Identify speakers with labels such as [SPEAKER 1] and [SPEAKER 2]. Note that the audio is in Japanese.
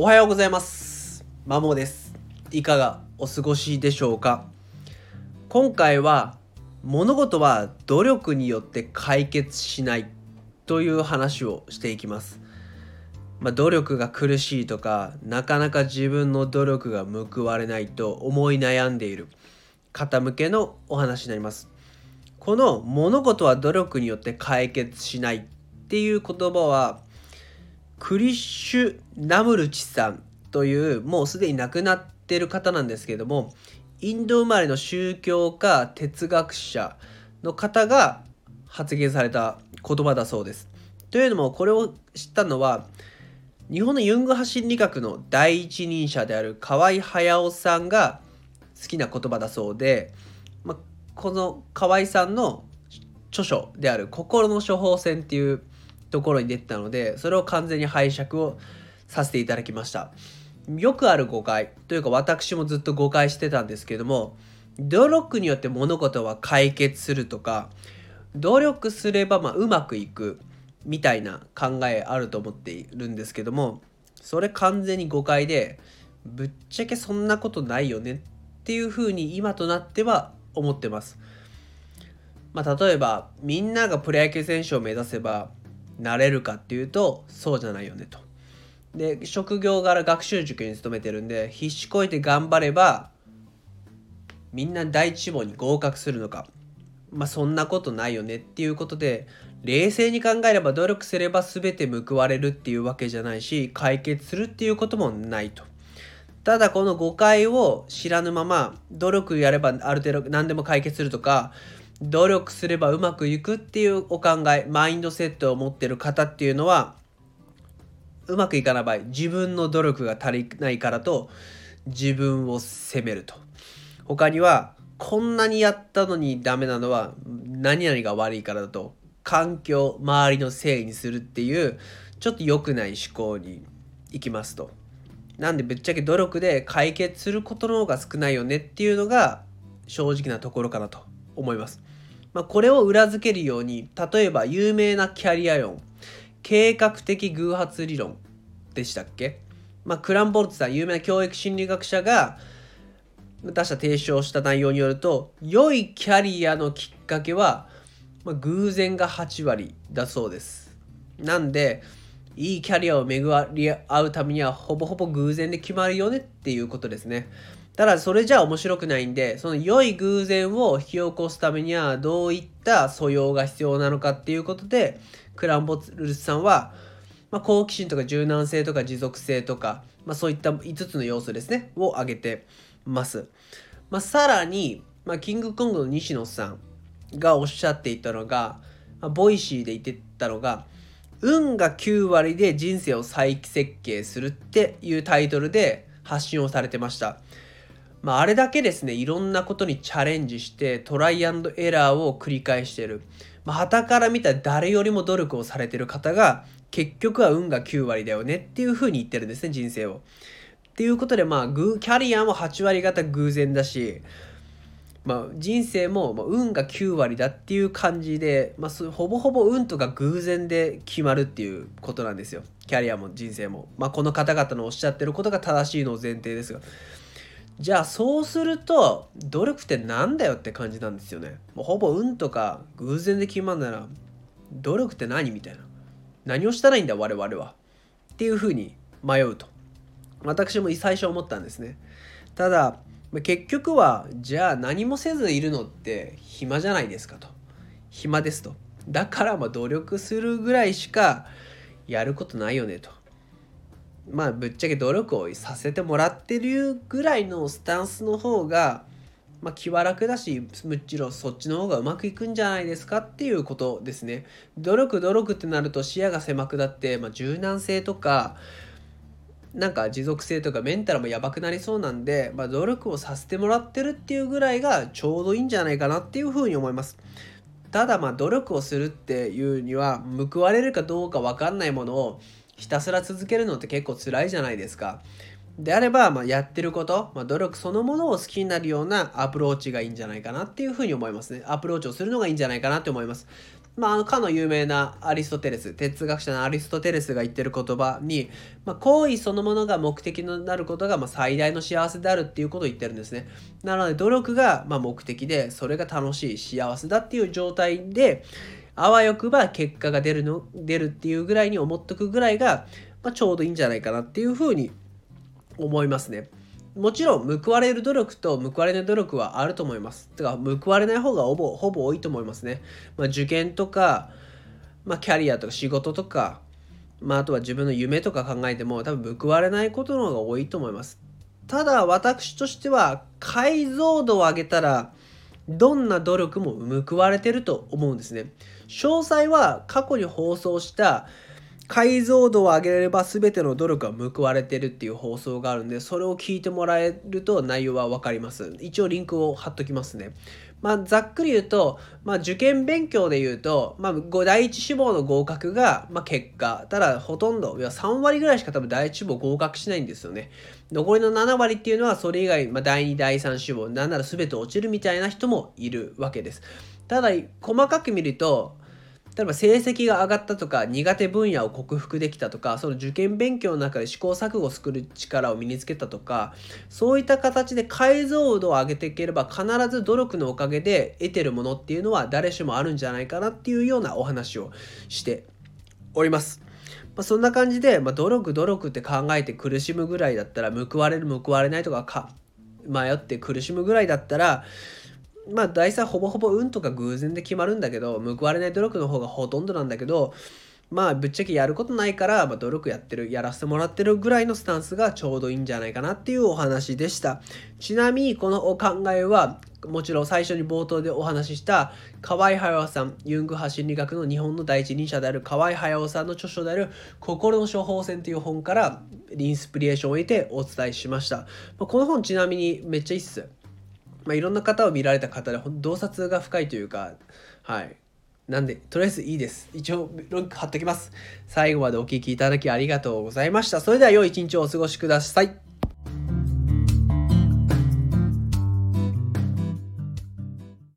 [SPEAKER 1] おはようございます。マモです。いかがお過ごしでしょうか？今回は物事は努力によって解決しないという話をしていきます。まあ、努力が苦しいとかなかなか自分の努力が報われないと思い悩んでいる方向けのお話になります。この物事は努力によって解決しないっていう言葉はクリッシュ・ナムルチさんというもうすでに亡くなってる方なんですけれどもインド生まれの宗教家哲学者の方が発言された言葉だそうです。というのもこれを知ったのは日本のユング派心理学の第一人者である河合隼さんが好きな言葉だそうで、まあ、この河合さんの著書である「心の処方箋」っていうところに出てたのでそれを完全に拝借をさせていただきましたよくある誤解というか私もずっと誤解してたんですけども努力によって物事は解決するとか努力すればまあうまくいくみたいな考えあると思っているんですけどもそれ完全に誤解でぶっちゃけそんなことないよねっていうふうに今となっては思ってます。まあ、例えばみんながプロ野球選手を目指せばなれるかっていうとそうじゃないよねと。で職業柄学習塾に勤めてるんで必死こいて頑張ればみんな第一志望に合格するのかまあそんなことないよねっていうことで冷静に考えれば努力すれば全て報われるっていうわけじゃないし解決するっていうこともないと。ただこの誤解を知らぬまま努力やればある程度何でも解決するとか努力すればうまくいくっていうお考えマインドセットを持ってる方っていうのはうまくいかない場合自分の努力が足りないからと自分を責めると他にはこんなにやったのにダメなのは何々が悪いからだと環境周りのせいにするっていうちょっと良くない思考に行きますとなんでぶっちゃけ努力で解決することの方が少ないよねっていうのが正直なところかなと思います。まあ、これを裏付けるように例えば有名なキャリア論計画的偶発理論でしたっけ、まあ、クランボルツさん有名な教育心理学者が出した提唱した内容によると良いキャリアのきっかけは、まあ、偶然が8割だそうです。なんでいいキャリアを巡り合うためにはほぼほぼ偶然で決まるよねっていうことですね。ただそれじゃ面白くないんでその良い偶然を引き起こすためにはどういった素養が必要なのかっていうことでクランボツルスさんは、まあ、好奇心とか柔軟性とか持続性とか、まあ、そういった5つの要素ですねを挙げてます。まあ、さらに、まあ、キングコングの西野さんがおっしゃっていたのが、まあ、 Voicy で言ってたのが運が9割で人生を再設計するっていうタイトルで発信をされてました。まあ、あれだけですねいろんなことにチャレンジしてトライアンドエラーを繰り返してる。まあ、傍から見た誰よりも努力をされてる方が結局は運が9割だよねっていうふうに言ってるんですね人生を。っていうことでまあキャリアも8割方偶然だし、まあ、人生も運が9割だっていう感じで、まあ、ほぼほぼ運とか偶然で決まるっていうことなんですよキャリアも人生も。まあ、この方々のおっしゃってることが正しいのを前提ですが。じゃあそうすると努力ってなんだよって感じなんですよね。もうほぼ運とか偶然で決まるなら努力って何みたいな。何をしたらいいんだ我々は。っていうふうに迷うと。私も最初思ったんですね。ただ結局はじゃあ何もせずいるのって暇じゃないですかと。暇ですと。だからまあ努力するぐらいしかやることないよねと。まあぶっちゃけ努力をさせてもらってるぐらいのスタンスの方がまあ気は楽だしむしろそっちの方がうまくいくんじゃないですかっていうことですね。努力努力ってなると視野が狭くなって、まあ、柔軟性とかなんか持続性とかメンタルもやばくなりそうなんで、まあ、努力をさせてもらってるっていうぐらいがちょうどいいんじゃないかなっていうふうに思います。ただまあ努力をするっていうには報われるかどうか分かんないものをひたすら続けるのって結構辛いじゃないですか。であれば、まあ、やってること、まあ、努力そのものを好きになるようなアプローチがいいんじゃないかなっていうふうに思いますね。アプローチをするのがいいんじゃないかなって思います。まあ、あのかの有名なアリストテレス哲学者のアリストテレスが言ってる言葉に、まあ、行為そのものが目的になることがまあ最大の幸せであるっていうことを言ってるんですねなので努力がまあ目的でそれが楽しい幸せだっていう状態であわよくば結果が出るの出るっていうぐらいに思っとくぐらいが、まあ、ちょうどいいんじゃないかなっていうふうに思いますね。もちろん報われる努力と報われない努力はあると思います。てか報われない方がほぼほぼ多いと思いますね。まあ、受験とか、まあ、キャリアとか仕事とか、まあ、あとは自分の夢とか考えても多分報われないことの方が多いと思います。ただ私としては解像度を上げたらどんな努力も報われてると思うんですね。詳細は過去に放送した解像度を上げれば全ての努力は報われてるっていう放送があるんで、それを聞いてもらえると内容はわかります。一応リンクを貼っときますね。まあ、ざっくり言うと、まあ、受験勉強で言うと、まあ、第一志望の合格が、まあ、結果。ただ、ほとんど、いや3割ぐらいしか多分第一志望合格しないんですよね。残りの7割っていうのは、それ以外、まあ、第2、第3志望、なんなら全て落ちるみたいな人もいるわけです。ただ、細かく見ると、例えば成績が上がったとか苦手分野を克服できたとかその受験勉強の中で試行錯誤を作る力を身につけたとかそういった形で解像度を上げていければ必ず努力のおかげで得てるものっていうのは誰しもあるんじゃないかなっていうようなお話をしております。まあ、そんな感じで、まあ、努力努力って考えて苦しむぐらいだったら報われる報われないとかか迷って苦しむぐらいだったらまあ大体ほぼほぼ運とか偶然で決まるんだけど報われない努力の方がほとんどなんだけどまあぶっちゃけやることないから、まあ、努力やってるやらせてもらってるぐらいのスタンスがちょうどいいんじゃないかなっていうお話でした。ちなみにこのお考えはもちろん最初に冒頭でお話しした河合隼さんユング派心理学の日本の第一人者である河合隼さんの著書である「心の処方箋」という本からインスピレーションを得てお伝えしました、ま、この本ちなみにめっちゃいいっす。まあ、いろんな方を見られた方で洞察が深いというかはい。なんでとりあえずいいです。一応ロック貼っときます。最後までお聴きいただきありがとうございました。それでは良い一日をお過ごしください。